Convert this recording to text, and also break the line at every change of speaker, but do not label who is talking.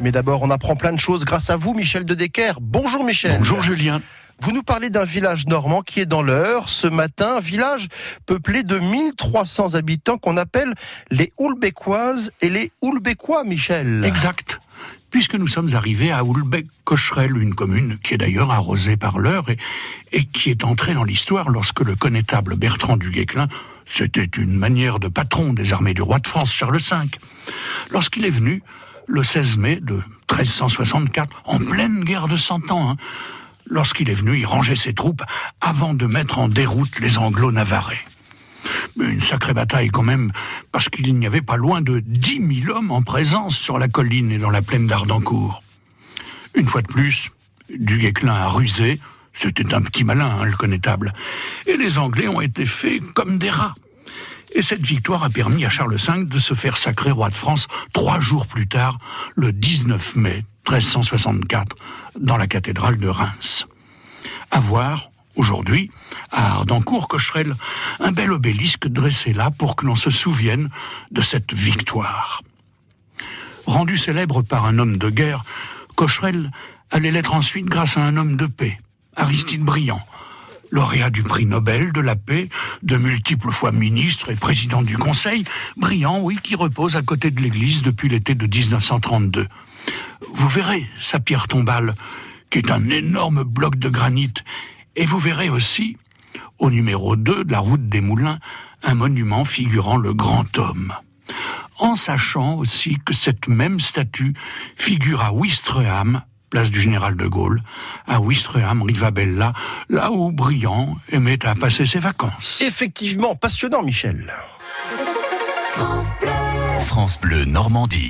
Mais d'abord, on apprend plein de choses grâce à vous, Michel de Decker. Bonjour Michel.
Bonjour Julien.
Vous nous parlez d'un village normand qui est dans l'heure ce matin, village peuplé de 1300 habitants qu'on appelle les Houlbecquoises et les Houlbecquois, Michel.
Exact. Puisque nous sommes arrivés à Houlbec-Cocherel, une commune qui est d'ailleurs arrosée par l'heure et, et, qui est entrée dans l'histoire lorsque le connétable Bertrand du Guesclin, c'était une manière de patron des armées du roi de France Charles V, lorsqu'il est venu le 16 mai de 1364, en pleine guerre de Cent Ans, hein, Lorsqu'il est venu, il rangeait ses troupes avant de mettre en déroute les Anglo-Navarrais. Une sacrée bataille quand même, parce qu'il n'y avait pas loin de dix mille hommes en présence sur la colline et dans la plaine d'Ardancourt. Une fois de plus, du Guesclin a rusé, c'était un petit malin, hein, le connétable, et les Anglais ont été faits comme des rats. Et cette victoire a permis à Charles V de se faire sacrer roi de France trois jours plus tard, le 19 mai 1364, dans la cathédrale de Reims. À voir, aujourd'hui, à Ardancourt-Cocherel, un bel obélisque dressé là pour que l'on se souvienne de cette victoire. Rendu célèbre par un homme de guerre, Cocherel allait l'être ensuite grâce à un homme de paix, Aristide Briand, lauréat du prix Nobel de la paix, de multiples fois ministre et président du Conseil, Briand, oui, qui repose à côté de l'église depuis l'été de 1932. Vous verrez sa pierre tombale, qui est un énorme bloc de granit, et vous verrez aussi, au numéro 2 de la route des Moulins, un monument figurant le grand homme. En sachant aussi que cette même statue figure à Ouistreham, place du général de Gaulle, à Ouistreham, Rivabella, là où Briand aimait à passer ses vacances.
Effectivement, passionnant, Michel.
France Bleu, France Bleu Normandie.